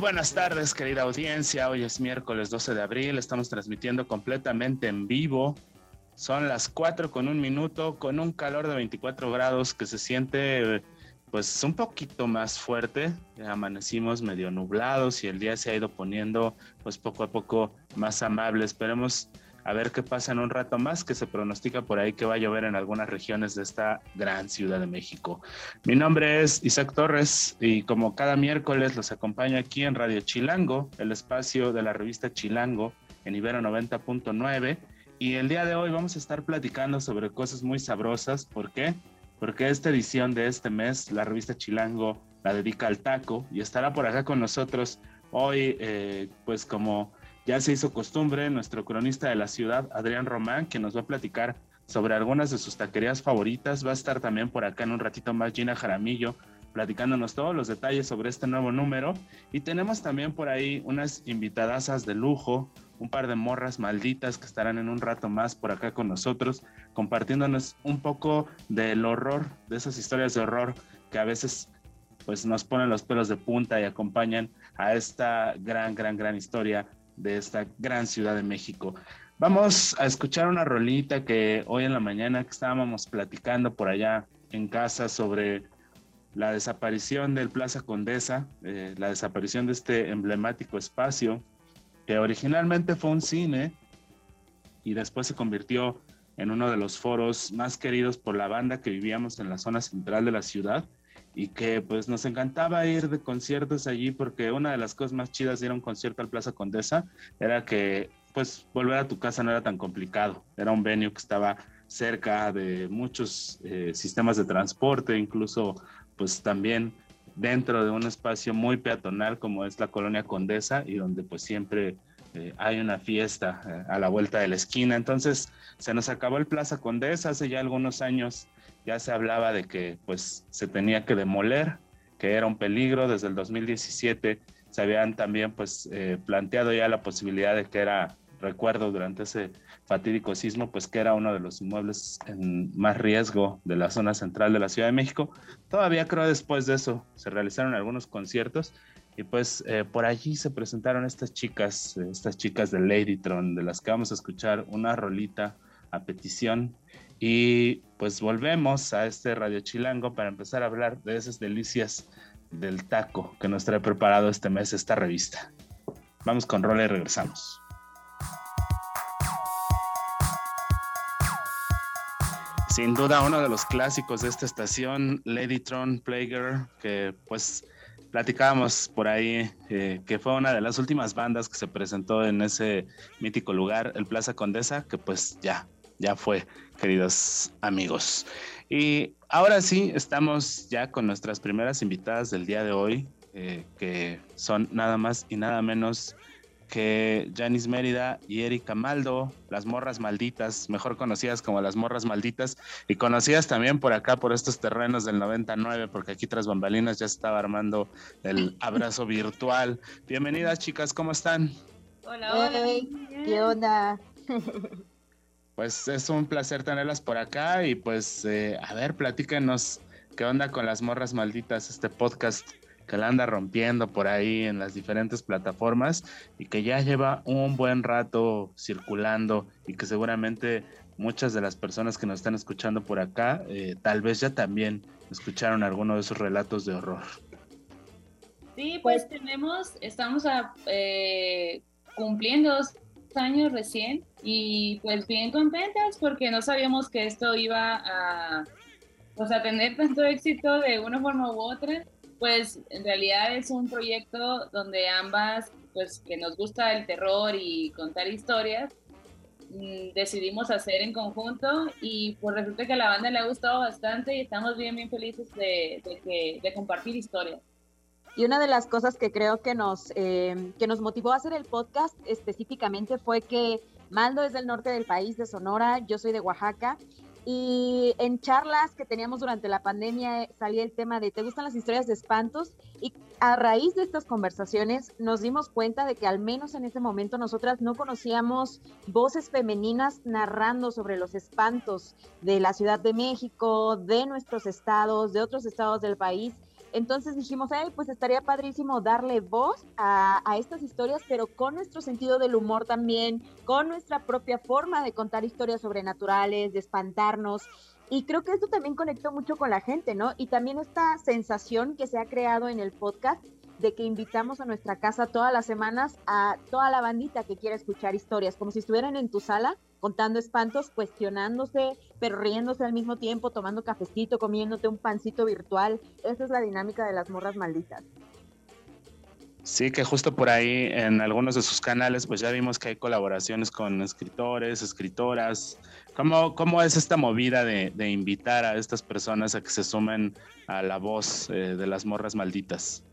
buenas tardes, querida audiencia. Hoy es miércoles 12 de abril. Estamos transmitiendo completamente en vivo. Son las 4 con un minuto, con un calor de 24 grados que se siente pues un poquito más fuerte. Amanecimos medio nublados y el día se ha ido poniendo pues poco a poco más amable. Esperemos a ver qué pasa en un rato más, que se pronostica por ahí que va a llover en algunas regiones de esta gran ciudad de México. Mi nombre es Isaac Torres y como cada miércoles los acompaño aquí en Radio Chilango, el espacio de la revista Chilango en Ibero 90.9. Y el día de hoy vamos a estar platicando sobre cosas muy sabrosas. ¿Por qué? Porque esta edición de este mes, la revista Chilango la dedica al taco y estará por acá con nosotros hoy, eh, pues como ya se hizo costumbre, nuestro cronista de la ciudad, Adrián Román, que nos va a platicar sobre algunas de sus taquerías favoritas. Va a estar también por acá en un ratito más Gina Jaramillo, platicándonos todos los detalles sobre este nuevo número. Y tenemos también por ahí unas invitadasas de lujo, un par de morras malditas que estarán en un rato más por acá con nosotros, compartiéndonos un poco del horror, de esas historias de horror que a veces pues nos ponen los pelos de punta y acompañan a esta gran, gran, gran historia de esta gran ciudad de México. Vamos a escuchar una rolita que hoy en la mañana estábamos platicando por allá en casa sobre la desaparición del Plaza Condesa, eh, la desaparición de este emblemático espacio que originalmente fue un cine y después se convirtió en uno de los foros más queridos por la banda que vivíamos en la zona central de la ciudad y que pues nos encantaba ir de conciertos allí porque una de las cosas más chidas de ir a un concierto al Plaza Condesa era que pues volver a tu casa no era tan complicado, era un venue que estaba cerca de muchos eh, sistemas de transporte, incluso pues también dentro de un espacio muy peatonal como es la colonia Condesa y donde pues siempre eh, hay una fiesta eh, a la vuelta de la esquina. Entonces se nos acabó el Plaza Condesa hace ya algunos años ya se hablaba de que pues se tenía que demoler, que era un peligro. Desde el 2017 se habían también pues eh, planteado ya la posibilidad de que era, recuerdo durante ese fatídico sismo, pues que era uno de los inmuebles en más riesgo de la zona central de la Ciudad de México. Todavía creo después de eso se realizaron algunos conciertos y pues eh, por allí se presentaron estas chicas, estas chicas de Ladytron, de las que vamos a escuchar una rolita a petición y pues volvemos a este Radio Chilango para empezar a hablar de esas delicias del taco que nos trae preparado este mes esta revista. Vamos con Rola y regresamos. Sin duda uno de los clásicos de esta estación, Ladytron Playgirl, que pues platicábamos por ahí eh, que fue una de las últimas bandas que se presentó en ese mítico lugar, el Plaza Condesa, que pues ya ya fue, queridos amigos. Y ahora sí, estamos ya con nuestras primeras invitadas del día de hoy, eh, que son nada más y nada menos que Janice Mérida y Erika Maldo, las morras malditas, mejor conocidas como las morras malditas, y conocidas también por acá, por estos terrenos del 99, porque aquí tras bambalinas ya estaba armando el abrazo virtual. Bienvenidas chicas, ¿cómo están? Hola, hola. ¿Qué onda? pues es un placer tenerlas por acá y pues eh, a ver, platíquenos qué onda con las morras malditas, este podcast que la anda rompiendo por ahí en las diferentes plataformas y que ya lleva un buen rato circulando y que seguramente muchas de las personas que nos están escuchando por acá eh, tal vez ya también escucharon alguno de esos relatos de horror. Sí, pues tenemos, estamos a, eh, cumpliendo años recién y pues bien contentas porque no sabíamos que esto iba a, pues, a tener tanto éxito de una forma u otra. Pues en realidad es un proyecto donde ambas, pues que nos gusta el terror y contar historias, mm, decidimos hacer en conjunto y pues resulta que a la banda le ha gustado bastante y estamos bien, bien felices de, que, de compartir historias. Y una de las cosas que creo que nos, eh, que nos motivó a hacer el podcast específicamente fue que Maldo es del norte del país, de Sonora, yo soy de Oaxaca, y en charlas que teníamos durante la pandemia eh, salía el tema de ¿te gustan las historias de espantos? Y a raíz de estas conversaciones nos dimos cuenta de que al menos en ese momento nosotras no conocíamos voces femeninas narrando sobre los espantos de la Ciudad de México, de nuestros estados, de otros estados del país. Entonces dijimos, ay, pues estaría padrísimo darle voz a, estas historias, pero con nuestro sentido del humor también, con nuestra propia forma de contar historias sobrenaturales, de espantarnos. Y creo que esto también conectó mucho con la gente, ¿no? Y también esta sensación que se ha creado en el podcast de que invitamos a nuestra casa todas las semanas a toda la bandita que quiera escuchar historias, como si estuvieran en tu sala contando espantos, cuestionándose, pero riéndose al mismo tiempo, tomando cafecito, comiéndote un pancito virtual. Esa es la dinámica de las morras malditas. Sí, que justo por ahí en algunos de sus canales, pues ya vimos que hay colaboraciones con escritores, escritoras. ¿Cómo, cómo es esta movida de, invitar a estas personas a que se sumen a la voz eh, de las morras malditas?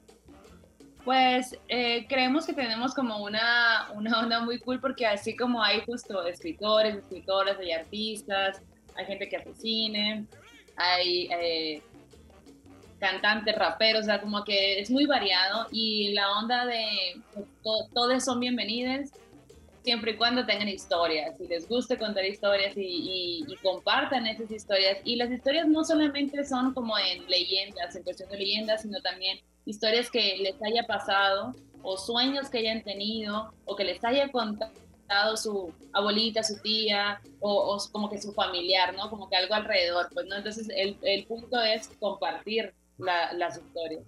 Pues eh, creemos que tenemos como una, una onda muy cool porque así como hay justo escritores, escritoras, hay artistas, hay gente que hace cine, hay eh, cantantes, raperos, o sea, como que es muy variado y la onda de pues, todos son bienvenidos siempre y cuando tengan historias, y les guste contar historias y, y, compartan esas historias. Y las historias no solamente son como en leyendas, en cuestión de leyendas, sino también historias que les haya pasado o sueños que hayan tenido o que les haya contado su abuelita, su tía o, como que su familiar, ¿no? Como que algo alrededor, pues, ¿no? Entonces el, el punto es compartir las historias.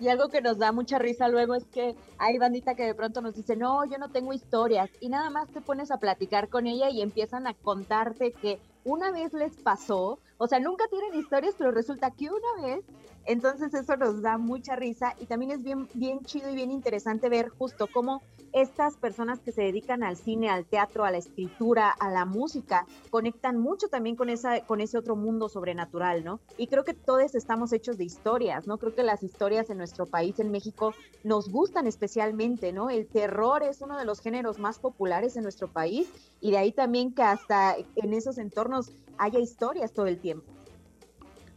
Y algo que nos da mucha risa luego es que hay bandita que de pronto nos dice, no, yo no tengo historias. Y nada más te pones a platicar con ella y empiezan a contarte que una vez les pasó, o sea, nunca tienen historias, pero resulta que una vez entonces eso nos da mucha risa y también es bien, bien chido y bien interesante ver justo cómo estas personas que se dedican al cine, al teatro, a la escritura, a la música, conectan mucho también con, esa, con ese otro mundo sobrenatural, ¿no? Y creo que todos estamos hechos de historias, ¿no? Creo que las historias en nuestro país, en México, nos gustan especialmente, ¿no? El terror es uno de los géneros más populares en nuestro país y de ahí también que hasta en esos entornos haya historias todo el tiempo.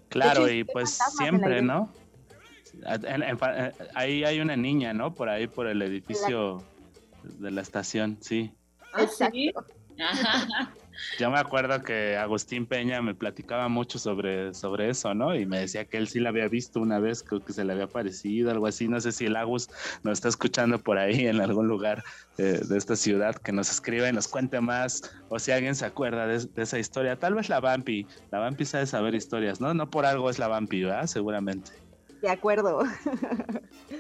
Claro, y pues siempre, ¿no? ahí hay una niña, ¿no? Por ahí, por el edificio de la estación, sí. ¿Ah, sí? Yo me acuerdo que Agustín Peña me platicaba mucho sobre, sobre eso, ¿no? Y me decía que él sí la había visto una vez, creo que se le había parecido, algo así. No sé si el Agus nos está escuchando por ahí en algún lugar de, esta ciudad, que nos escriba y nos cuente más, o si alguien se acuerda de, esa historia. Tal vez la Vampi, la Vampi sabe saber historias, ¿no? No por algo es la Vampi, ¿verdad? Seguramente. De acuerdo.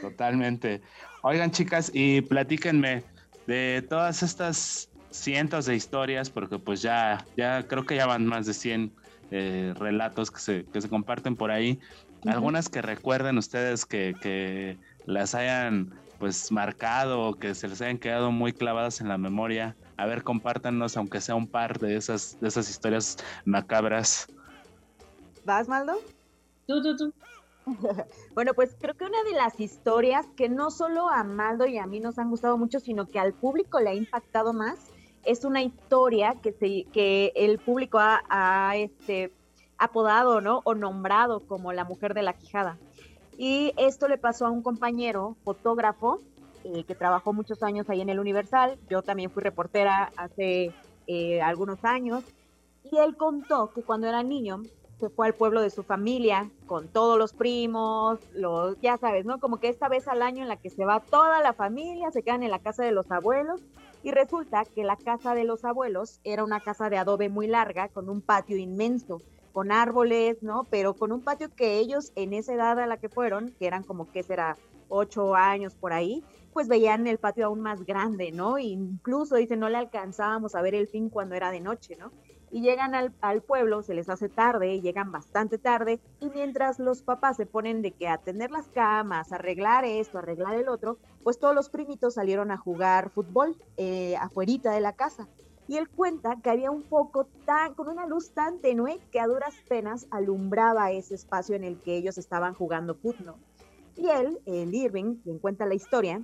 Totalmente. Oigan, chicas, y platíquenme de todas estas cientos de historias, porque pues ya, ya creo que ya van más de 100 eh, relatos que se, que se comparten por ahí. Algunas que recuerden ustedes que, que las hayan pues marcado, que se les hayan quedado muy clavadas en la memoria. A ver, compártanos, aunque sea un par de esas, de esas historias macabras. ¿Vas, Maldo? Tú, tú, tú. bueno, pues creo que una de las historias que no solo a Maldo y a mí nos han gustado mucho, sino que al público le ha impactado más, es una historia que, se, que el público ha, este, apodado ¿no? o nombrado como la mujer de la quijada. Y esto le pasó a un compañero fotógrafo eh, que trabajó muchos años ahí en el Universal. Yo también fui reportera hace eh, algunos años. Y él contó que cuando era niño se fue al pueblo de su familia con todos los primos, los, ya sabes, ¿no? Como que esta vez al año en la que se va toda la familia, se quedan en la casa de los abuelos y resulta que la casa de los abuelos era una casa de adobe muy larga con un patio inmenso, con árboles, ¿no? Pero con un patio que ellos en esa edad a la que fueron, que eran como que será ocho años por ahí, pues veían el patio aún más grande, ¿no? incluso, dice, no le alcanzábamos a ver el fin cuando era de noche, ¿no? Y llegan al, pueblo, se les hace tarde, llegan bastante tarde, y mientras los papás se ponen de que atender las camas, arreglar esto, arreglar el otro, pues todos los primitos salieron a jugar fútbol eh, afuerita de la casa. y él cuenta que había un foco tan, con una luz tan tenue que a duras penas alumbraba ese espacio en el que ellos estaban jugando fútbol. Y él, el Irving, quien cuenta la historia,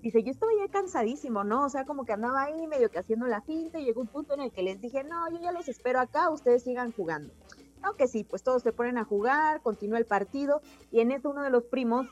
dice, yo estaba ya cansadísimo, ¿no? O sea, como que andaba ahí medio que haciendo la finta y llegó un punto en el que les dije, no, yo ya los espero acá, ustedes sigan jugando. Aunque sí, pues todos se ponen a jugar, continúa el partido y en eso uno de los primos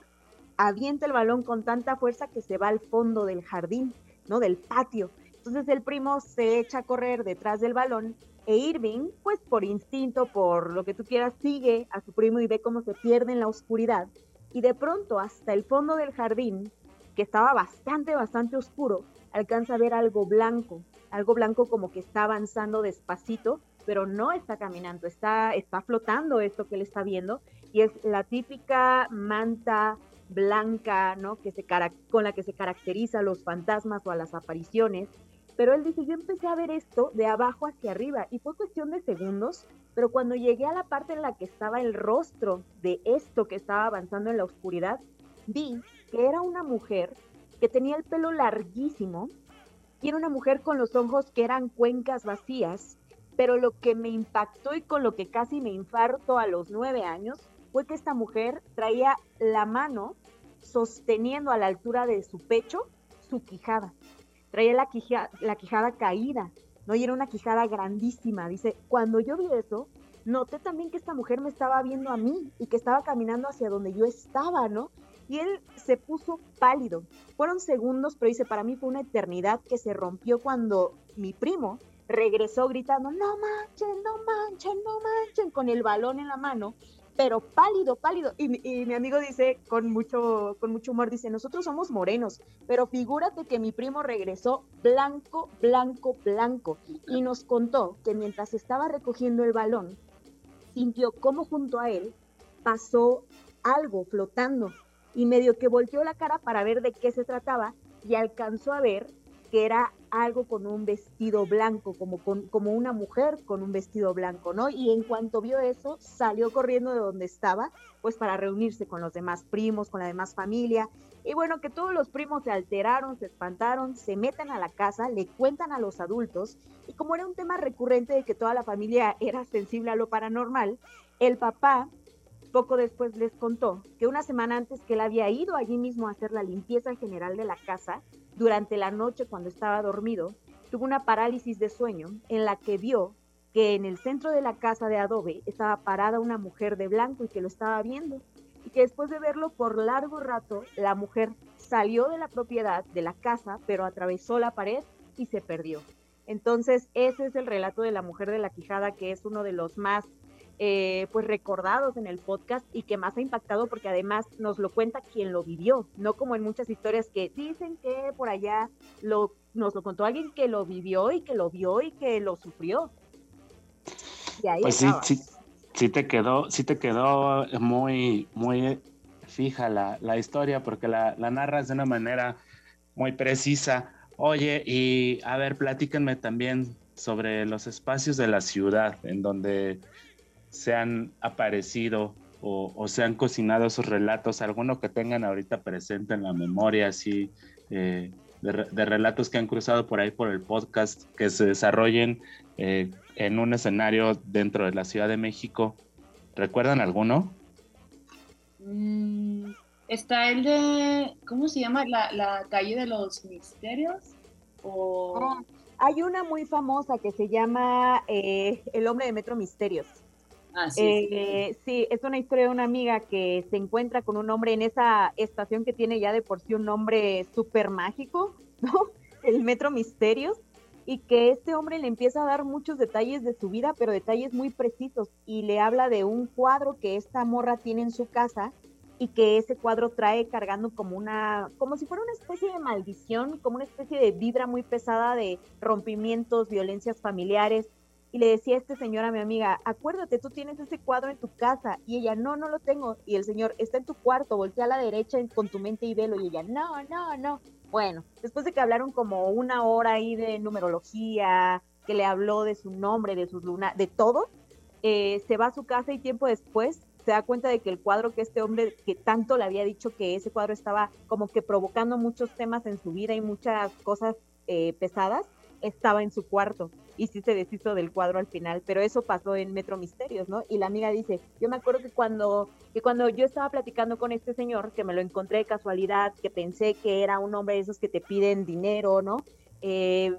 avienta el balón con tanta fuerza que se va al fondo del jardín, ¿no? Del patio. Entonces el primo se echa a correr detrás del balón e Irving, pues por instinto, por lo que tú quieras, sigue a su primo y ve cómo se pierde en la oscuridad. Y de pronto, hasta el fondo del jardín, que estaba bastante, bastante oscuro, alcanza a ver algo blanco, algo blanco como que está avanzando despacito, pero no está caminando, está, está flotando esto que él está viendo, y es la típica manta blanca, ¿no? Que se, con la que se caracteriza a los fantasmas o a las apariciones. Pero él dice, yo empecé a ver esto de abajo hacia arriba y fue cuestión de segundos, pero cuando llegué a la parte en la que estaba el rostro de esto que estaba avanzando en la oscuridad, vi que era una mujer que tenía el pelo larguísimo y era una mujer con los ojos que eran cuencas vacías, pero lo que me impactó y con lo que casi me infarto a los nueve años fue que esta mujer traía la mano sosteniendo a la altura de su pecho su quijada. Traía la, la quijada caída, ¿no? Y era una quijada grandísima. Dice, cuando yo vi eso, noté también que esta mujer me estaba viendo a mí y que estaba caminando hacia donde yo estaba, ¿no? Y él se puso pálido. Fueron segundos, pero dice, para mí fue una eternidad que se rompió cuando mi primo regresó gritando, no manchen, no manchen, no manchen, con el balón en la mano, pero pálido, pálido. Y, mi amigo dice, con mucho, con mucho humor, dice, nosotros somos morenos, pero figúrate que mi primo regresó blanco, blanco, blanco. Y nos contó que mientras estaba recogiendo el balón, sintió como junto a él pasó algo flotando y medio que volteó la cara para ver de qué se trataba y alcanzó a ver que era algo con un vestido blanco, como, como una mujer con un vestido blanco, ¿no? Y en cuanto vio eso, salió corriendo de donde estaba, pues para reunirse con los demás primos, con la demás familia. Y bueno, que todos los primos se alteraron, se espantaron, se meten a la casa, le cuentan a los adultos, y como era un tema recurrente de que toda la familia era sensible a lo paranormal, el papá poco después les contó que una semana antes que él había ido allí mismo a hacer la limpieza general de la casa, durante la noche cuando estaba dormido, tuvo una parálisis de sueño en la que vio que en el centro de la casa de adobe estaba parada una mujer de blanco y que lo estaba viendo. Y que después de verlo por largo rato, la mujer salió de la propiedad de la casa, pero atravesó la pared y se perdió. Entonces, ese es el relato de la mujer de la Quijada, que es uno de los más eh, pues recordados en el podcast y que más ha impactado porque además nos lo cuenta quien lo vivió, no como en muchas historias que dicen que por allá lo, nos lo contó alguien que lo vivió y que lo vio y que lo sufrió. pues sí, sí, sí, te quedó, sí te quedó muy, muy fija la, la historia porque la, la narras de una manera muy precisa. Oye, y a ver, platíquenme también sobre los espacios de la ciudad en donde se han aparecido o, se han cocinado esos relatos, alguno que tengan ahorita presente en la memoria, así, eh, de, relatos que han cruzado por ahí por el podcast, que se desarrollen eh, en un escenario dentro de la Ciudad de México. ¿Recuerdan alguno? Mm, está el de, ¿cómo se llama? La, calle de los misterios. O... Ah, hay una muy famosa que se llama eh, El hombre de Metro Misterios. Ah, eh, sí, es una historia de una amiga que se encuentra con un hombre en esa estación que tiene ya de por sí un nombre súper mágico, ¿no? El Metro Misterios, y que este hombre le empieza a dar muchos detalles de su vida, pero detalles muy precisos, y le habla de un cuadro que esta morra tiene en su casa y que ese cuadro trae cargando como una, como si fuera una especie de maldición, como una especie de vibra muy pesada de rompimientos, violencias familiares, y le decía este señor a mi amiga, acuérdate, tú tienes ese cuadro en tu casa. Y ella, no, no lo tengo. Y el señor, está en tu cuarto, voltea a la derecha con tu mente y velo. Y ella, no, no, no. Bueno, después de que hablaron como una hora ahí de numerología, que le habló de su nombre, de sus lunas, de todo, eh, se va a su casa y tiempo después se da cuenta de que el cuadro que este hombre que tanto le había dicho que ese cuadro estaba como que provocando muchos temas en su vida y muchas cosas eh, pesadas, estaba en su cuarto y sí se deshizo del cuadro al final, pero eso pasó en Metro Misterios, ¿no? Y la amiga dice, yo me acuerdo que cuando, que cuando yo estaba platicando con este señor, que me lo encontré de casualidad, que pensé que era un hombre de esos que te piden dinero, ¿no? Eh,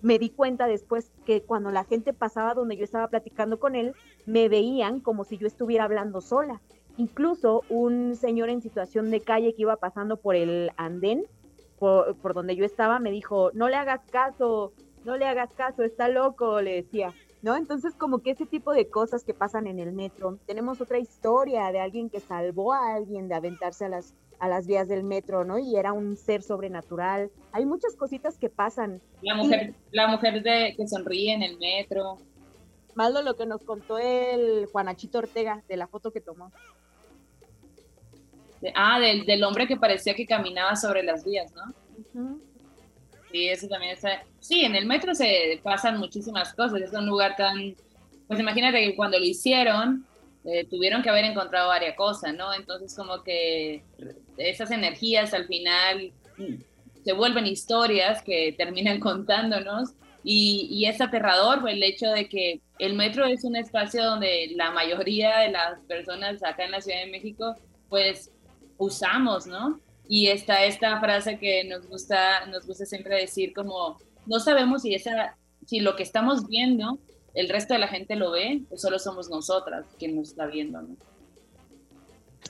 me di cuenta después que cuando la gente pasaba donde yo estaba platicando con él, me veían como si yo estuviera hablando sola. Incluso un señor en situación de calle que iba pasando por el andén, por, por donde yo estaba, me dijo, no le hagas caso, no le hagas caso, está loco, le decía. ¿no? Entonces, como que ese tipo de cosas que pasan en el metro. Tenemos otra historia de alguien que salvó a alguien de aventarse a las, a las vías del metro, ¿no? Y era un ser sobrenatural. Hay muchas cositas que pasan. La mujer, la mujer de, que sonríe en el metro. Malo lo que nos contó el Juanachito Ortega de la foto que tomó. Ah, del, del, hombre que parecía que caminaba sobre las vías, ¿no? Sí, eso también está. Sí, en el metro se pasan muchísimas cosas. Es un lugar tan. Pues imagínate que cuando lo hicieron, eh, tuvieron que haber encontrado varias cosas, ¿no? Entonces, como que esas energías al final mm, se vuelven historias que terminan contándonos. Y, y es aterrador pues, el hecho de que el metro es un espacio donde la mayoría de las personas acá en la Ciudad de México, pues usamos, ¿no? Y está esta frase que nos gusta, nos gusta siempre decir como, no sabemos si, esa, si lo que estamos viendo, el resto de la gente lo ve, o solo somos nosotras quien nos está viendo, ¿no?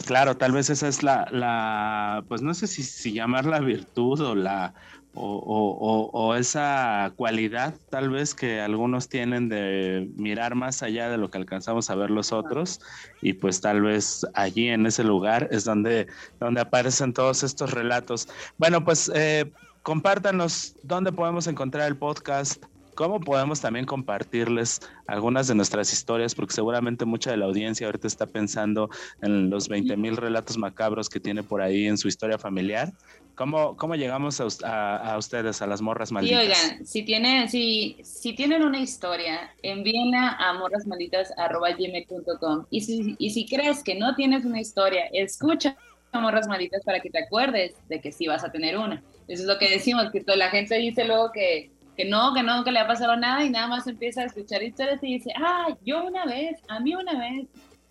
Claro, tal vez esa es la, la pues no sé si, si llamarla virtud o la, o, esa cualidad tal vez que algunos tienen de mirar más allá de lo que alcanzamos a ver los otros y pues tal vez allí en ese lugar es donde, donde aparecen todos estos relatos. Bueno, pues eh, compártanos dónde podemos encontrar el podcast, cómo podemos también compartirles algunas de nuestras historias, porque seguramente mucha de la audiencia ahorita está pensando en los 20 mil relatos macabros que tiene por ahí en su historia familiar. ¿Cómo, cómo llegamos a, ustedes, a las morras malditas? Y oigan, si tienen, si, si tienen una historia, envíenla a morrasmalditas.com. Y si, y si crees que no tienes una historia, escucha a Morras Malditas para que te acuerdes de que sí vas a tener una. Eso es lo que decimos, que toda la gente dice luego que que no, que no, que le ha pasado nada y nada más empieza a escuchar historias y dice, ah, yo una vez, a mí una vez,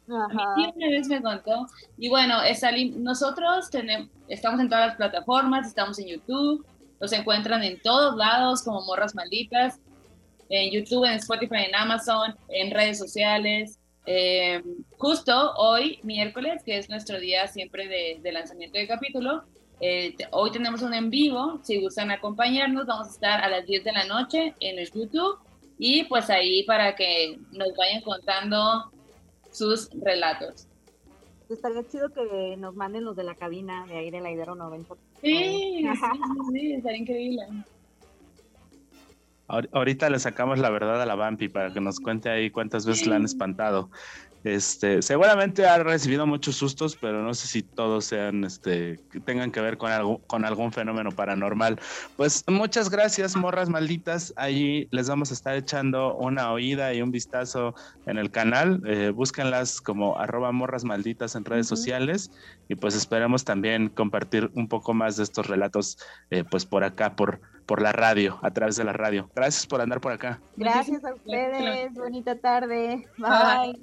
a mí una vez me contó. Y bueno, nosotros tenemos, estamos en todas las plataformas, estamos en YouTube, nos encuentran en todos lados como Morras Malditas, en YouTube, en Spotify, en Amazon, en redes sociales. Eh, justo hoy, miércoles, que es nuestro día siempre de, de lanzamiento de capítulo, eh, hoy tenemos un en vivo, si gustan acompañarnos, vamos a estar a las 10 de la noche en el YouTube y pues ahí para que nos vayan contando sus relatos. Estaría chido que nos manden los de la cabina de ahí de la Idero 90. Sí, sí, sí, estaría increíble. Ahorita le sacamos la verdad a la Vampi para que nos cuente ahí cuántas veces la han espantado. Este, seguramente ha recibido muchos sustos, pero no sé si todos sean, este, tengan que ver con, algo, con algún fenómeno paranormal. Pues muchas gracias, morras malditas. Allí les vamos a estar echando una oída y un vistazo en el canal. Eh, búsquenlas como arroba morras malditas en redes sociales y pues esperemos también compartir un poco más de estos relatos, eh, pues por acá, por, por la radio, a través de la radio. Gracias por andar por acá. Gracias a ustedes. Bonita tarde. Bye.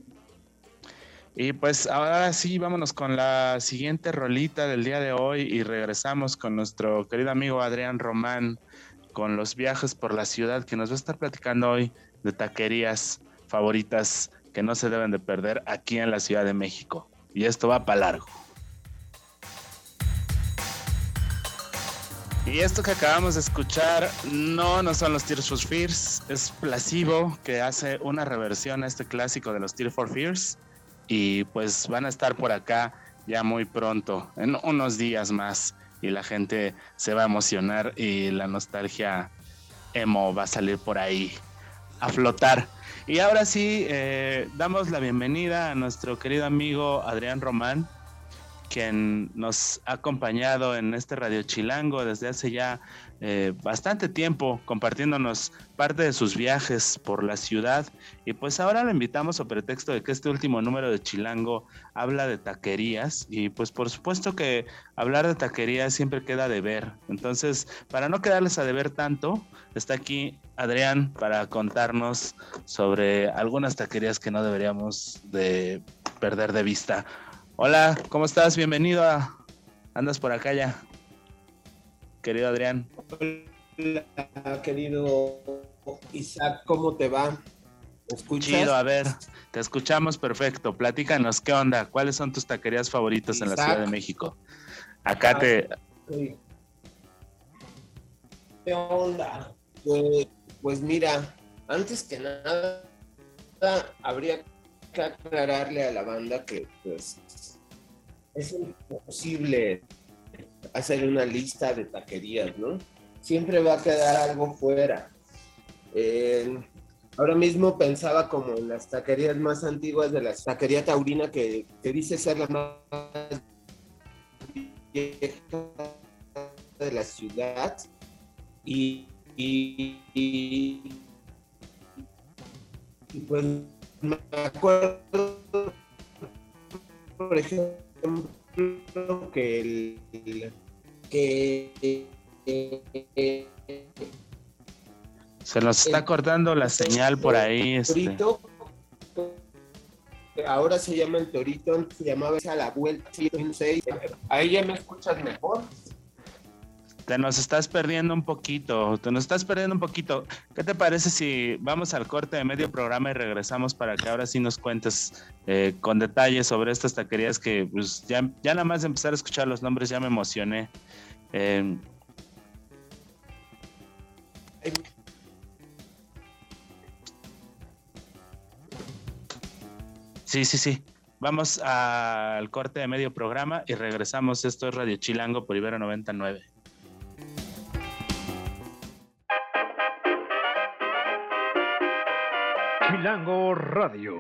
Y pues ahora sí, vámonos con la siguiente rolita del día de hoy y regresamos con nuestro querido amigo Adrián Román con los viajes por la ciudad que nos va a estar platicando hoy de taquerías favoritas que no se deben de perder aquí en la Ciudad de México. Y esto va para largo. Y esto que acabamos de escuchar no, no son los Tears for Fears, es Placebo que hace una reversión a este clásico de los Tears for Fears y pues van a estar por acá ya muy pronto, en unos días más y la gente se va a emocionar y la nostalgia emo va a salir por ahí a flotar. Y ahora sí, eh, damos la bienvenida a nuestro querido amigo Adrián Román, quien nos ha acompañado en este Radio Chilango desde hace ya eh, bastante tiempo, compartiéndonos parte de sus viajes por la ciudad. Y pues ahora lo invitamos a pretexto de que este último número de Chilango habla de taquerías. Y pues por supuesto que hablar de taquerías siempre queda de ver. Entonces, para no quedarles a deber tanto, está aquí Adrián para contarnos sobre algunas taquerías que no deberíamos de perder de vista. Hola, ¿cómo estás? Bienvenido a Andas por acá ya. Querido Adrián. Hola, querido Isaac, ¿cómo te va? ¿Me escuchas? Chido, a ver, te escuchamos perfecto. Platícanos, ¿qué onda? ¿Cuáles son tus taquerías favoritas en la Ciudad de México? Acá ah, te... ¿Qué onda? Pues, pues mira, antes que nada, habría que aclararle a la banda que pues es imposible hacer una lista de taquerías, ¿no? Siempre va a quedar algo fuera. ahora mismo pensaba como en las taquerías más antiguas de la taquería taurina que, dice ser la más vieja de la ciudad y, y pues me acuerdo por ejemplo que el que se nos está cortando la señal por ahí. Este. ahora se llama el Torito, se llamaba a la vuelta. Ahí ya me escuchas mejor. Te nos estás perdiendo un poquito, te nos estás perdiendo un poquito. ¿Qué te parece si vamos al corte de medio programa y regresamos para que ahora sí nos cuentes eh, con detalles sobre estas taquerías que pues, ya, nada más de empezar a escuchar los nombres ya me emocioné. Eh, sí, sí, sí. Vamos al corte de medio programa y regresamos. Esto es Radio Chilango por Ibero 99. Chilango Radio.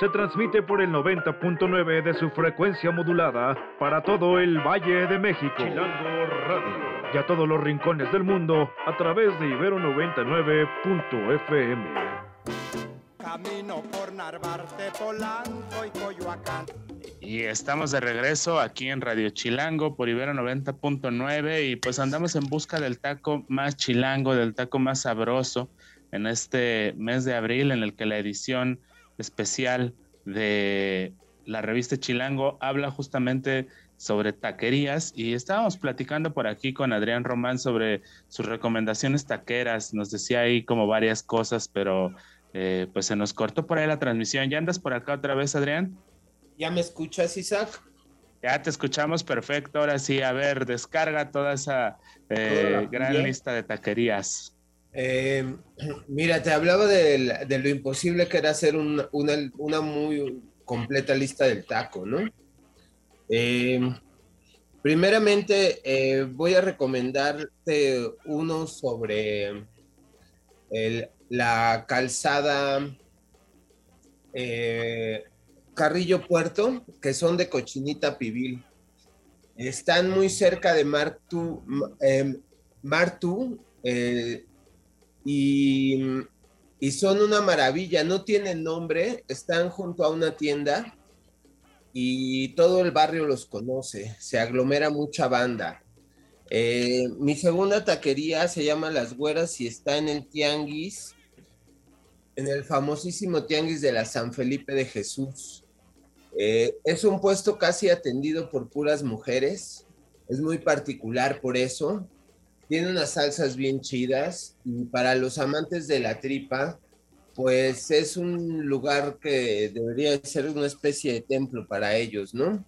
Se transmite por el 90.9 de su frecuencia modulada para todo el Valle de México. Chilango Radio. Y a todos los rincones del mundo a través de Ibero 99.fm. Camino por Narvarte, Polanco y Coyoacán. Y estamos de regreso aquí en Radio Chilango por Ibero 90.9 y pues andamos en busca del taco más chilango, del taco más sabroso en este mes de abril en el que la edición especial de la revista Chilango habla justamente sobre taquerías y estábamos platicando por aquí con Adrián Román sobre sus recomendaciones taqueras. Nos decía ahí como varias cosas, pero eh, pues se nos cortó por ahí la transmisión. ¿Ya andas por acá otra vez, Adrián? ¿Ya me escuchas, Isaac? Ya te escuchamos perfecto. Ahora sí, a ver, descarga toda esa eh, gran lista de taquerías. Eh, mira, te hablaba de, lo imposible que era hacer una, muy completa lista del taco, ¿no? Eh, primeramente, eh, voy a recomendarte uno sobre la calzada Carrillo Puerto, que son de cochinita pibil. Están muy cerca de Martu, Martu y, son una maravilla, no tienen nombre, están junto a una tienda y todo el barrio los conoce, se aglomera mucha banda. Eh, mi segunda taquería se llama Las Güeras y está en el Tianguis, en el famosísimo Tianguis de la San Felipe de Jesús. Eh, es un puesto casi atendido por puras mujeres, es muy particular por eso. Tiene unas salsas bien chidas y para los amantes de la tripa, pues es un lugar que debería ser una especie de templo para ellos, ¿no?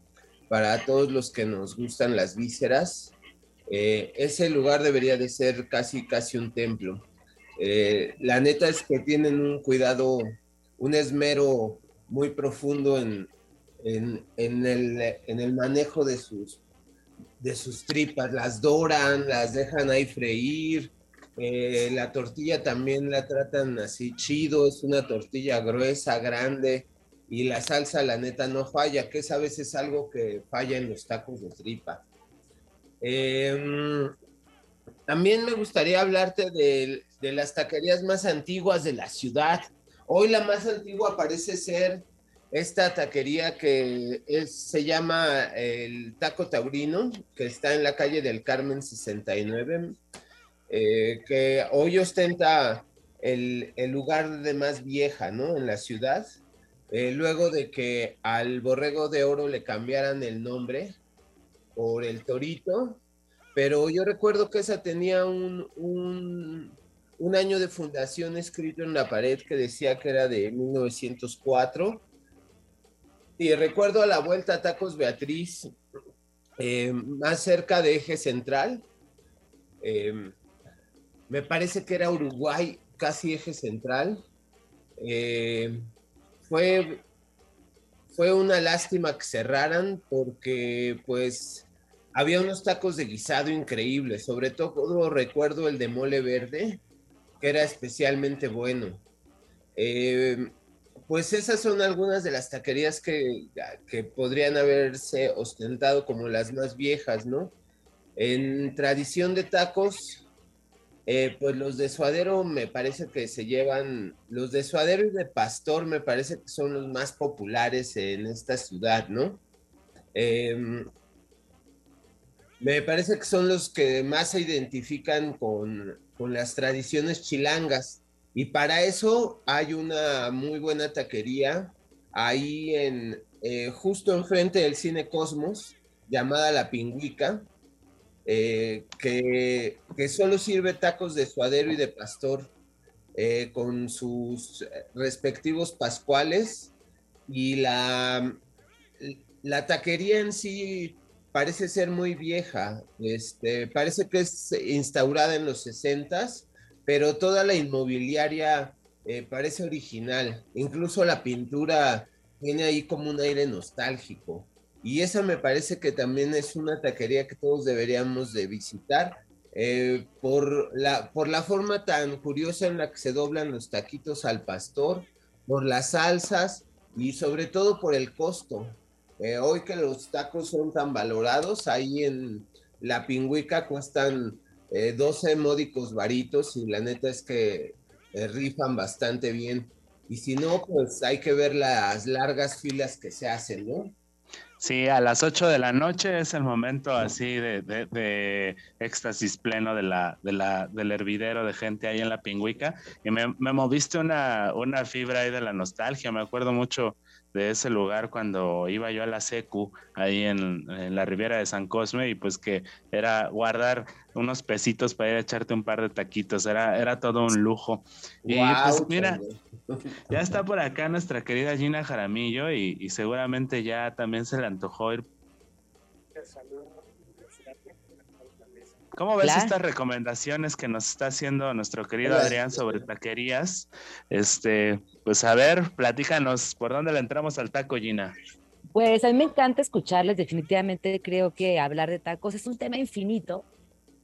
Para todos los que nos gustan las vísceras, eh, ese lugar debería de ser casi, casi un templo. Eh, la neta es que tienen un cuidado, un esmero muy profundo en, en, el, en el manejo de sus de sus tripas, las doran, las dejan ahí freír. Eh, la tortilla también la tratan así chido, es una tortilla gruesa, grande y la salsa la neta no falla, que es a veces algo que falla en los tacos de tripa. Em, también me gustaría hablarte de, las taquerías más antiguas de la ciudad. Hoy la más antigua parece ser esta taquería que se llama el Taco Taurino, que está en la calle del Carmen 69, eh, que hoy ostenta el, lugar de más vieja, ¿no? En la ciudad. Eh, luego de que al Borrego de Oro le cambiaran el nombre por el Torito, pero yo recuerdo que esa tenía un, un, año de fundación escrito en la pared que decía que era de 1904. Y recuerdo a la vuelta a Tacos Beatriz, eh, más cerca de Eje Central. Eh, me parece que era Uruguay, casi Eje Central. Eh, fue, fue una lástima que cerraran porque pues había unos tacos de guisado increíbles, sobre todo recuerdo el de mole verde, que era especialmente bueno. Pues esas son algunas de las taquerías que, que, podrían haberse ostentado como las más viejas, ¿no? En tradición de tacos, eh, pues los de suadero me parece que se llevan, los de suadero y de pastor me parece que son los más populares en esta ciudad, ¿no? Eh, me parece que son los que más se identifican con, las tradiciones chilangas. Y para eso hay una muy buena taquería ahí en eh, justo enfrente del Cine Cosmos, llamada La Pingüica, eh, que, que, solo sirve tacos de suadero y de pastor eh, con sus respectivos pascuales. Y la, la taquería en sí parece ser muy vieja, este, parece que es instaurada en los 60 pero toda la inmobiliaria eh, parece original, incluso la pintura tiene ahí como un aire nostálgico. Y esa me parece que también es una taquería que todos deberíamos de visitar eh, por, la, por la forma tan curiosa en la que se doblan los taquitos al pastor, por las salsas y sobre todo por el costo. Eh, hoy que los tacos son tan valorados, ahí en la pingüica cuestan 12 eh, módicos varitos y la neta es que eh, rifan bastante bien. Y si no, pues hay que ver las largas filas que se hacen, ¿no? Sí, a las 8 de la noche es el momento así de, éxtasis pleno de la, de la, del hervidero de gente ahí en la pingüica. Y me, me moviste una, una fibra ahí de la nostalgia. Me acuerdo mucho de ese lugar cuando iba yo a la secu ahí en, la Riviera de San Cosme y pues que era guardar unos pesitos para ir a echarte un par de taquitos, era, era todo un lujo. Y pues mira, ya está por acá nuestra querida Gina Jaramillo y, y seguramente ya también se le antojó ir. ¿Cómo ves estas recomendaciones que nos está haciendo nuestro querido Adrián sobre taquerías? Este, pues a ver, platícanos, ¿por dónde le entramos al taco, Gina? Pues a mí me encanta escucharles, definitivamente creo que hablar de tacos es un tema infinito,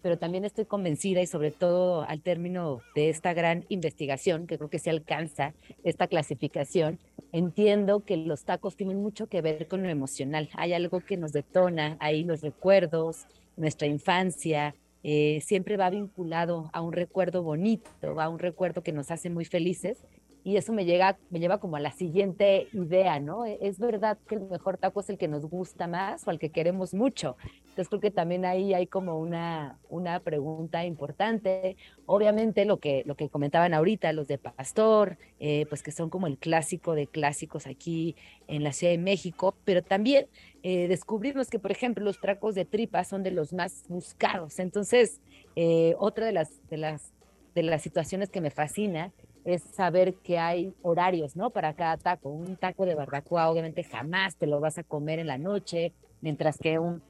pero también estoy convencida y sobre todo al término de esta gran investigación, que creo que se alcanza esta clasificación, entiendo que los tacos tienen mucho que ver con lo emocional. Hay algo que nos detona ahí los recuerdos, nuestra infancia, eh, siempre va vinculado a un recuerdo bonito, a un recuerdo que nos hace muy felices. Y eso me, llega, me lleva como a la siguiente idea, ¿no? E, ¿Es verdad que el mejor taco es el que nos gusta más o el que queremos mucho? Entonces creo que también ahí hay como una, una pregunta importante. Obviamente lo que, lo que comentaban ahorita, los de Pastor, eh, pues que son como el clásico de clásicos aquí en la Ciudad de México, pero también eh, descubrirnos que, por ejemplo, los tracos de tripa son de los más buscados. Entonces, eh, otra de las, de, las, de las situaciones que me fascina es saber que hay horarios, ¿no? Para cada taco. Un taco de barbacoa, obviamente, jamás te lo vas a comer en la noche, mientras que un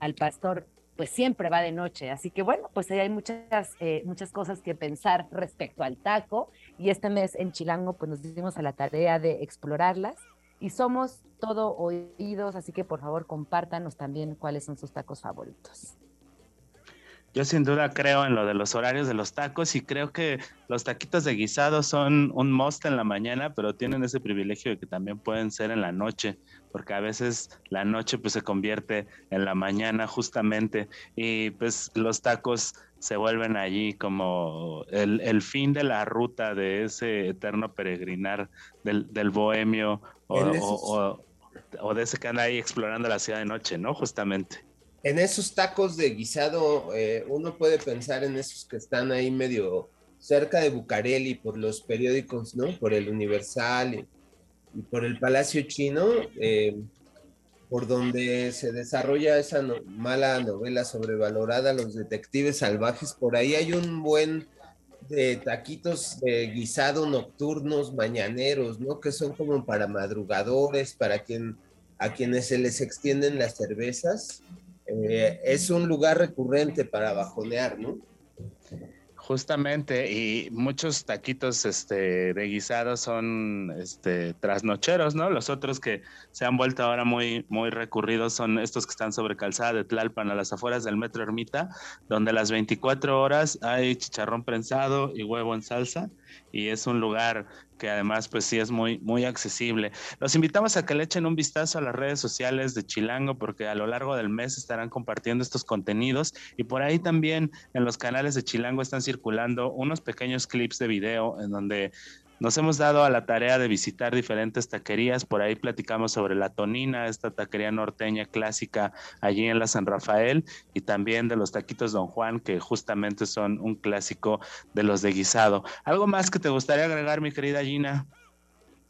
al pastor, pues siempre va de noche. Así que bueno, pues ahí hay muchas, muchas cosas que pensar respecto al taco. Y este mes en Chilango, pues nos dimos a la tarea de explorarlas y somos todo oídos, así que por favor compártanos también cuáles son sus tacos favoritos. Yo sin duda creo en lo de los horarios de los tacos y creo que los taquitos de guisado son un must en la mañana, pero tienen ese privilegio de que también pueden ser en la noche, porque a veces la noche pues se convierte en la mañana justamente y pues los tacos se vuelven allí como el, fin de la ruta de ese eterno peregrinar del, bohemio o, o de ese que anda ahí explorando la ciudad de noche, ¿no? Justamente en esos tacos de guisado, eh, uno puede pensar en esos que están ahí medio cerca de Bucareli por los periódicos, ¿no? Por el Universal y, por el Palacio Chino, eh, por donde se desarrolla esa mala novela sobrevalorada, Los Detectives Salvajes. Por ahí hay un buen de taquitos de guisado nocturnos, mañaneros, ¿no? Que son como para madrugadores, para quien, a quienes se les extienden las cervezas eh, es un lugar recurrente para bajonear, ¿no? Justamente, y muchos taquitos este, de guisado son este, trasnocheros, ¿no? Los otros que se han vuelto ahora muy, muy recurridos son estos que están sobre calzada de Tlalpan, a las afueras del Metro Ermita, donde las 24 horas hay chicharrón prensado y huevo en salsa, y es un lugar que además pues sí es muy, muy accesible. Los invitamos a que le echen un vistazo a las redes sociales de Chilango porque a lo largo del mes estarán compartiendo estos contenidos y por ahí también en los canales de Chilango están circulando unos pequeños clips de video en donde nos hemos dado a la tarea de visitar diferentes taquerías, por ahí platicamos sobre la Tonina, esta taquería norteña clásica allí en la San Rafael, y también de los taquitos Don Juan, que justamente son un clásico de los de guisado. ¿Algo más que te gustaría agregar, mi querida Gina,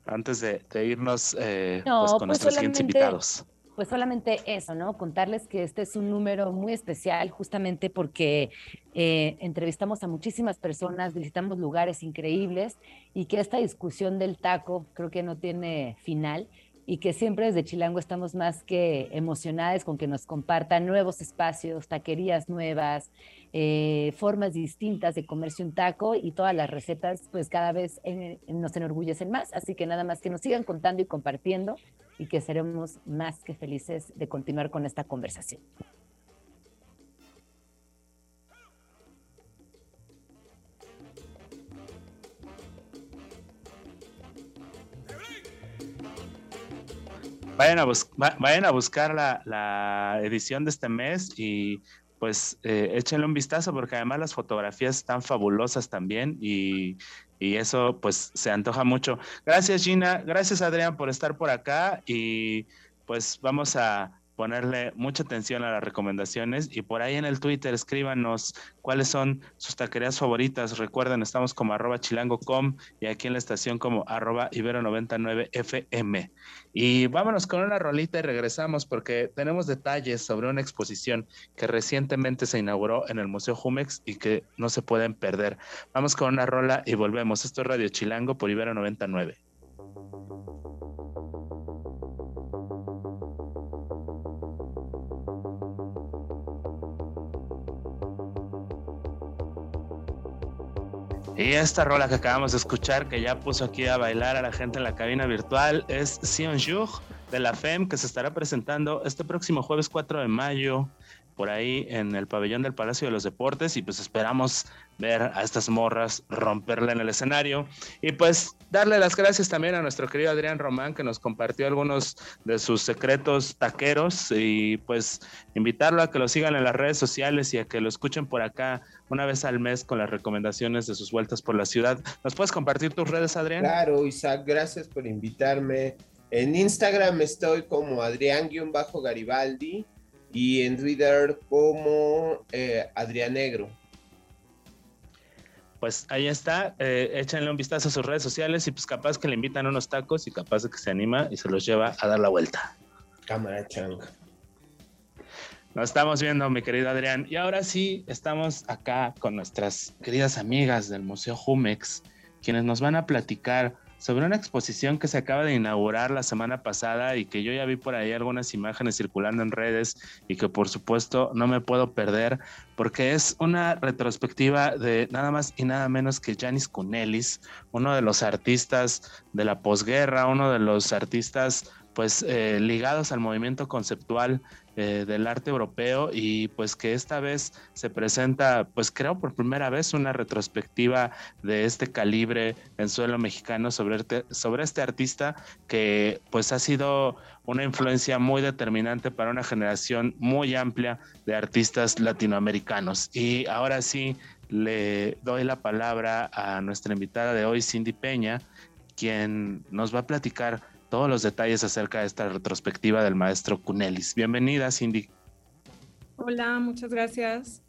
antes de, irnos eh, pues, con pues nuestros siguientes invitados? Pues solamente eso, ¿no? Contarles que este es un número muy especial justamente porque eh, entrevistamos a muchísimas personas, visitamos lugares increíbles y que esta discusión del taco creo que no tiene final y que siempre desde Chilango estamos más que emocionadas con que nos compartan nuevos espacios, taquerías nuevas, eh, formas distintas de comerse un taco y todas las recetas pues cada vez nos enorgullecen más. Así que nada más que nos sigan contando y compartiendo y que seremos más que felices de continuar con esta conversación. Vayan a, vayan a buscar la, edición de este mes y pues eh, échenle un vistazo porque además las fotografías están fabulosas también y, y eso pues se antoja mucho. Gracias Gina, gracias Adrián por estar por acá y pues vamos a ponerle mucha atención a las recomendaciones y por ahí en el Twitter escríbanos cuáles son sus taquerías favoritas. Recuerden, estamos como arroba chilango.com y aquí en la estación como arroba ibero99fm. Y vámonos con una rolita y regresamos porque tenemos detalles sobre una exposición que recientemente se inauguró en el Museo Jumex y que no se pueden perder. Vamos con una rola y volvemos. Esto es Radio Chilango por Ibero99. Y esta rola que acabamos de escuchar, que ya puso aquí a bailar a la gente en la cabina virtual, es Sion Jug de la FEM, que se estará presentando este próximo jueves 4 de mayo por ahí en el pabellón del Palacio de los Deportes. Y pues esperamos ver a estas morras romperla en el escenario. Y pues darle las gracias también a nuestro querido Adrián Román que nos compartió algunos de sus secretos taqueros. Y pues invitarlo a que lo sigan en las redes sociales y a que lo escuchen por acá una vez al mes con las recomendaciones de sus vueltas por la ciudad. ¿Nos puedes compartir tus redes, Adrián? Claro, Isaac, gracias por invitarme. En Instagram estoy como Adrián-Garibaldi y en Twitter como eh, Adrián Negro. Pues ahí está, eh, échenle un vistazo a sus redes sociales y pues capaz que le invitan unos tacos y capaz de que se anima y se los lleva a dar la vuelta. Cámara changa. Nos estamos viendo, mi querido Adrián. Y ahora sí, estamos acá con nuestras queridas amigas del Museo Jumex, quienes nos van a platicar sobre una exposición que se acaba de inaugurar la semana pasada y que yo ya vi por ahí algunas imágenes circulando en redes y que por supuesto no me puedo perder porque es una retrospectiva de nada más y nada menos que Janis Kunelis, uno de los artistas de la posguerra, uno de los artistas pues eh, ligados al movimiento conceptual eh, del arte europeo y pues que esta vez se presenta, pues creo por primera vez una retrospectiva de este calibre en suelo mexicano sobre este, sobre este artista que pues ha sido una influencia muy determinante para una generación muy amplia de artistas latinoamericanos. Y ahora sí le doy la palabra a nuestra invitada de hoy, Cindy Peña, quien nos va a platicar todos los detalles acerca de esta retrospectiva del maestro Cunelis. Bienvenida, Cindy. Hola, muchas gracias.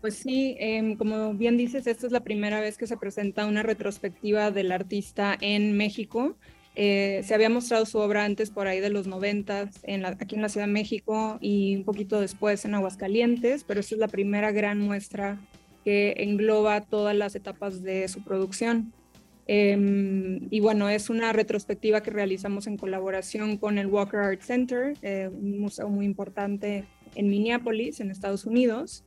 Pues sí, em, como bien dices, esta es la primera vez que se presenta una retrospectiva del artista en México. Eh, se había mostrado su obra antes por ahí de los 90 en aquí en la Ciudad de México y un poquito después en Aguascalientes, pero esta es la primera gran muestra que engloba todas las etapas de su producción. Em, y bueno, es una retrospectiva que realizamos en colaboración con el Walker Art Center, eh, un museo muy importante en Minneapolis, en Estados Unidos.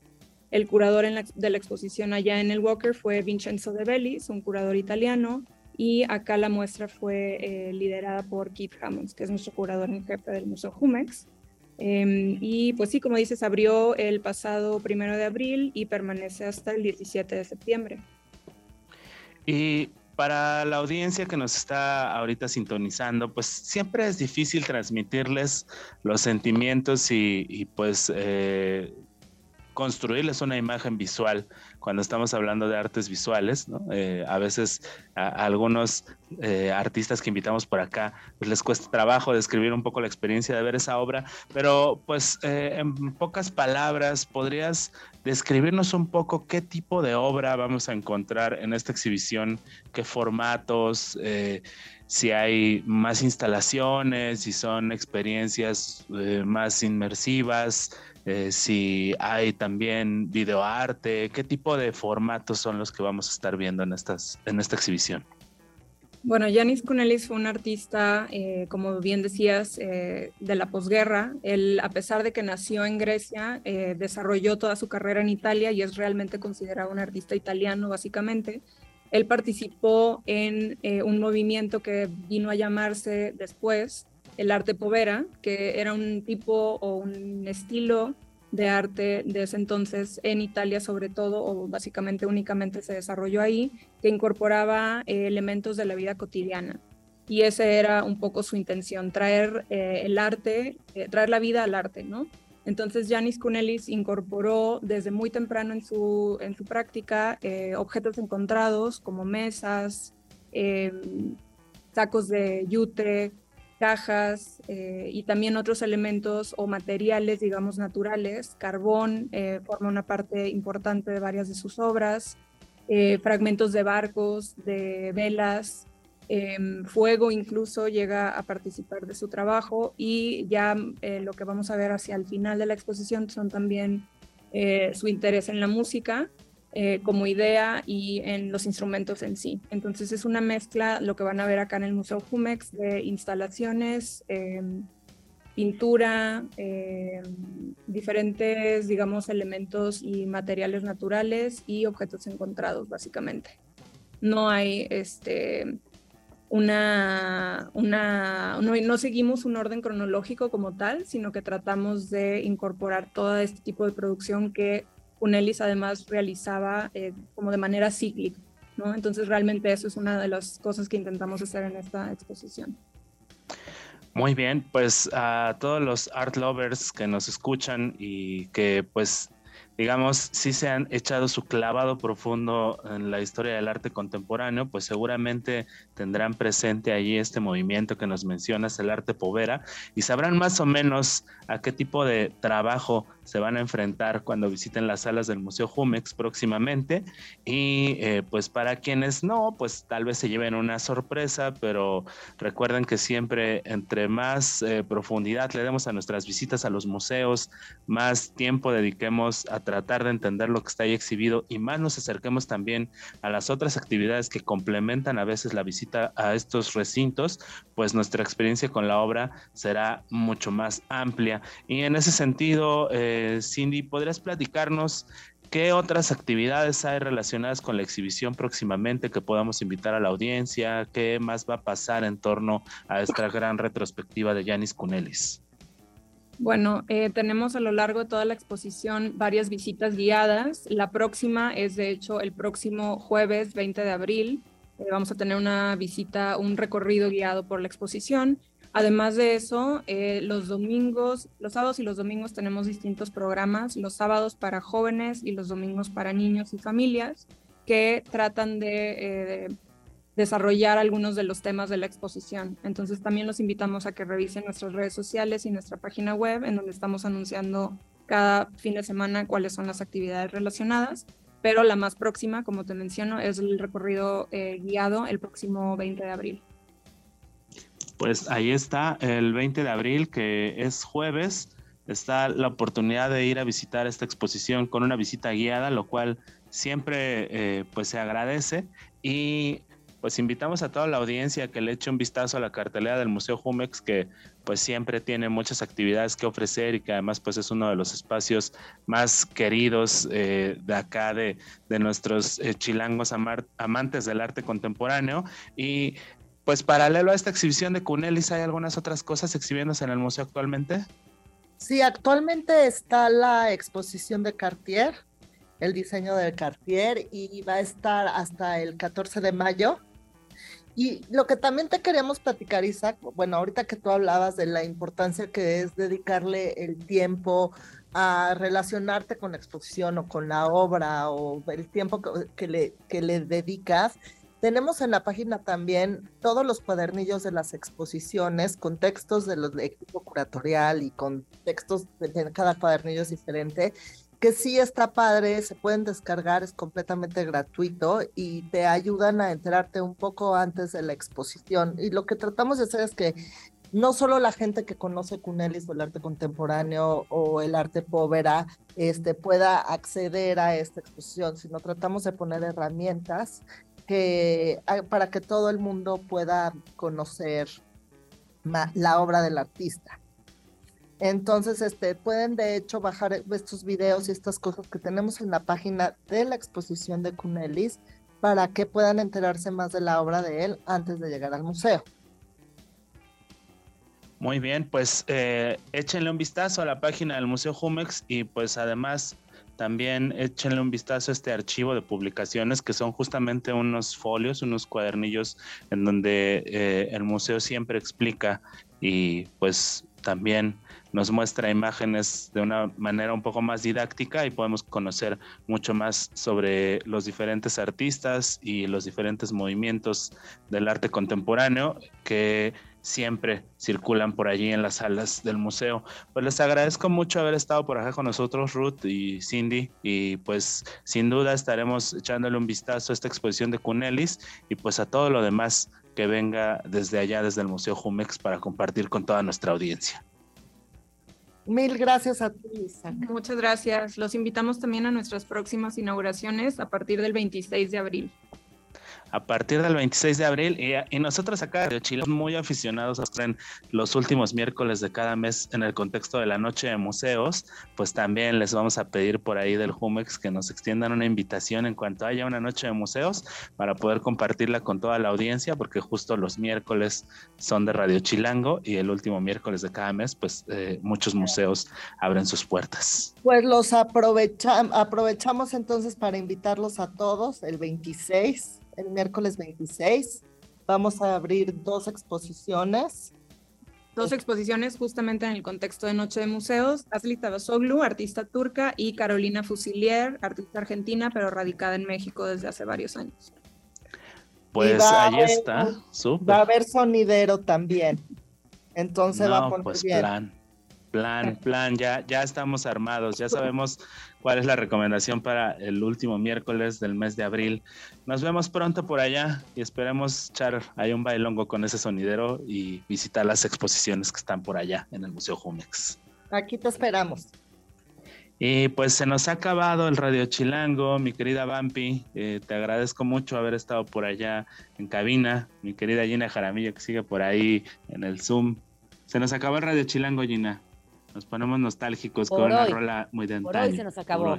El curador de la exposición allá en el Walker fue Vincenzo De Bellis, un curador italiano, y acá la muestra fue eh, liderada por Keith Hammonds, que es nuestro curador en jefe del Museo Jumex. Em, y pues sí, como dices, abrió el pasado primero de abril y permanece hasta el 17 de septiembre. Y para la audiencia que nos está ahorita sintonizando, pues siempre es difícil transmitirles los sentimientos y, pues eh, construirles una imagen visual cuando estamos hablando de artes visuales, eh, a veces a, algunos eh, artistas que invitamos por acá, pues les cuesta trabajo describir un poco la experiencia de ver esa obra, pero pues en pocas palabras, ¿podrías describirnos un poco qué tipo de obra vamos a encontrar en esta exhibición, qué formatos, si hay más instalaciones, si son experiencias más inmersivas, eh, si hay también videoarte, qué tipo de formatos son los que vamos a estar viendo en, estas, en esta exhibición. Bueno, Yanis Kunelis fue un artista, eh, como bien decías, eh, de la posguerra. Él, a pesar de que nació en Grecia, desarrolló toda su carrera en Italia y es realmente considerado un artista italiano, básicamente. Él participó en un movimiento que vino a llamarse después el arte povera, que era un tipo o un estilo de arte de ese entonces en Italia sobre todo, o básicamente únicamente se desarrolló ahí, que incorporaba eh, elementos de la vida cotidiana. Y esa era un poco su intención, traer eh, el arte, eh, traer la vida al arte, ¿no? Entonces Janis Kunelis incorporó desde muy temprano en su, en su práctica objetos encontrados como mesas, sacos de yute, cajas eh, y también otros elementos o materiales, digamos, naturales. Carbón eh, forma una parte importante de varias de sus obras, eh, fragmentos de barcos, de velas, em, fuego incluso llega a participar de su trabajo. Y ya lo que vamos a ver hacia el final de la exposición son también su interés en la música eh, como idea y en los instrumentos en sí. Entonces es una mezcla, lo que van a ver acá en el Museo Jumex, de instalaciones, em, pintura, em, diferentes, digamos, elementos y materiales naturales y objetos encontrados, básicamente. No hay este, una, una no, seguimos un orden cronológico como tal, sino que tratamos de incorporar todo este tipo de producción que Cunelis además realizaba eh, como de manera cíclica, ¿no? Entonces realmente eso es una de las cosas que intentamos hacer en esta exposición. Muy bien, pues a todos los art lovers que nos escuchan y que pues digamos, si se han echado su clavado profundo en la historia del arte contemporáneo, pues seguramente tendrán presente allí este movimiento que nos mencionas, el arte povera, y sabrán más o menos a qué tipo de trabajo se van a enfrentar cuando visiten las salas del Museo Jumex próximamente. Y eh, pues para quienes no, pues tal vez se lleven una sorpresa, pero recuerden que siempre entre más eh, profundidad le demos a nuestras visitas a los museos, más tiempo dediquemos a tratar de entender lo que está ahí exhibido y más nos acerquemos también a las otras actividades que complementan a veces la visita a estos recintos, pues nuestra experiencia con la obra será mucho más amplia. Y en ese sentido, eh, Cindy, ¿podrías platicarnos ¿Qué otras actividades hay relacionadas con la exhibición próximamente que podamos invitar a la audiencia? ¿Qué más va a pasar en torno a esta gran retrospectiva de Yanis Kunelis? Bueno, eh, tenemos a lo largo de toda la exposición varias visitas guiadas. La próxima es, de hecho, el próximo jueves 20 de abril. Eh, vamos a tener una visita, un recorrido guiado por la exposición. Además de eso, eh, los domingos, los sábados y los domingos tenemos distintos programas. Los sábados para jóvenes y los domingos para niños y familias que tratan de desarrollar algunos de los temas de la exposición. Entonces también los invitamos a que revisen nuestras redes sociales y nuestra página web en donde estamos anunciando cada fin de semana cuáles son las actividades relacionadas, pero la más próxima, como te menciono, es el recorrido eh, guiado el próximo 20 de abril. Pues ahí está, el 20 de abril, que es jueves, está la oportunidad de ir a visitar esta exposición con una visita guiada, lo cual siempre eh, pues se agradece. Y pues invitamos a toda la audiencia que le eche un vistazo a la cartelera del Museo Jumex, que pues siempre tiene muchas actividades que ofrecer y que además pues es uno de los espacios más queridos eh, de acá, de, nuestros eh, chilangos amantes del arte contemporáneo. Y pues paralelo a esta exhibición de Cunelis, ¿hay algunas otras cosas exhibiéndose en el museo actualmente? Sí, actualmente está la exposición de Cartier, el diseño de Cartier, y va a estar hasta el 14 de mayo y lo que también te queríamos platicar, Isaac, bueno, ahorita que tú hablabas de la importancia que es dedicarle el tiempo a relacionarte con la exposición o con la obra o el tiempo que, le, que le dedicas, tenemos en la página también todos los cuadernillos de las exposiciones con textos de los equipo curatorial y con textos de cada cuadernillo es diferente que sí está padre, se pueden descargar, es completamente gratuito y te ayudan a enterarte un poco antes de la exposición. Y lo que tratamos de hacer es que no solo la gente que conoce Cunelis o el arte contemporáneo o el arte povera este, pueda acceder a esta exposición, sino tratamos de poner herramientas que, para que todo el mundo pueda conocer la obra del artista. Entonces, este, pueden de hecho bajar estos videos y estas cosas que tenemos en la página de la exposición de Cunelis para que puedan enterarse más de la obra de él antes de llegar al museo. Muy bien, pues eh, échenle un vistazo a la página del Museo Jumex y pues además también échenle un vistazo a este archivo de publicaciones que son justamente unos folios, unos cuadernillos en donde eh, el museo siempre explica y pues también nos muestra imágenes de una manera un poco más didáctica y podemos conocer mucho más sobre los diferentes artistas y los diferentes movimientos del arte contemporáneo que siempre circulan por allí en las salas del museo. Pues les agradezco mucho haber estado por acá con nosotros, Ruth y Cindy, y pues sin duda estaremos echándole un vistazo a esta exposición de Cunelis y pues a todo lo demás que venga desde allá, desde el Museo Jumex, para compartir con toda nuestra audiencia. Mil gracias a ti, Isaac. Muchas gracias. Los invitamos también a nuestras próximas inauguraciones a partir del 26 de abril a partir del 26 de abril. Y, nosotros acá de Chile muy aficionados a en los últimos miércoles de cada mes en el contexto de la noche de museos, pues también les vamos a pedir por ahí del Jumex que nos extiendan una invitación en cuanto haya una noche de museos para poder compartirla con toda la audiencia, porque justo los miércoles son de Radio Chilango y el último miércoles de cada mes, pues eh, muchos museos abren sus puertas. Pues los aprovechamos entonces para invitarlos a todos el 26 el miércoles 26. Vamos a abrir dos exposiciones. Dos exposiciones justamente en el contexto de Noche de Museos. Asli Tabasoglu, artista turca, y Carolina Fusilier, artista argentina, pero radicada en México desde hace varios años. Pues ahí está. Va a haber sonidero también. Entonces va a poner pues plan, plan, plan, ya, ya estamos armados, ya sabemos cuál es la recomendación para el último miércoles del mes de abril. Nos vemos pronto por allá y esperemos echar ahí un bailongo con ese sonidero y visitar las exposiciones que están por allá en el Museo Jumex. Aquí te esperamos. Y pues se nos ha acabado el Radio Chilango, mi querida Vampi. Eh, te agradezco mucho haber estado por allá en cabina. Mi querida Gina Jaramillo que sigue por ahí en el Zoom. Se nos acabó el Radio Chilango, Gina. Nos ponemos nostálgicos con una rola muy de Por hoy se nos acabó.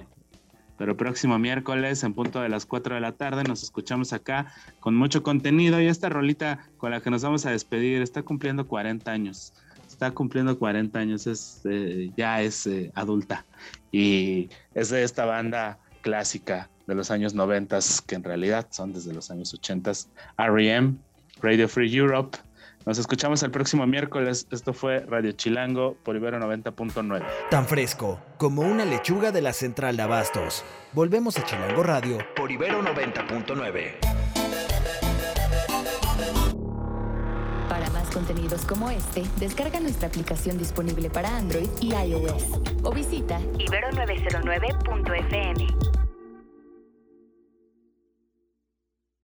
pero próximo miércoles en punto de las 4 de la tarde nos escuchamos acá con mucho contenido y esta rolita con la que nos vamos a despedir está cumpliendo 40 años. Está cumpliendo 40 años, es, eh, ya es eh, adulta y es de esta banda clásica de los años 90 que en realidad son desde los años 80, REM, Radio Free Europe. Nos escuchamos el próximo miércoles. Esto fue Radio Chilango por Ibero 90.9. Tan fresco como una lechuga de la central de Abastos. Volvemos a Chilango Radio por Ibero 90.9. Para más contenidos como este, descarga nuestra aplicación disponible para Android y iOS o visita ibero909.fm.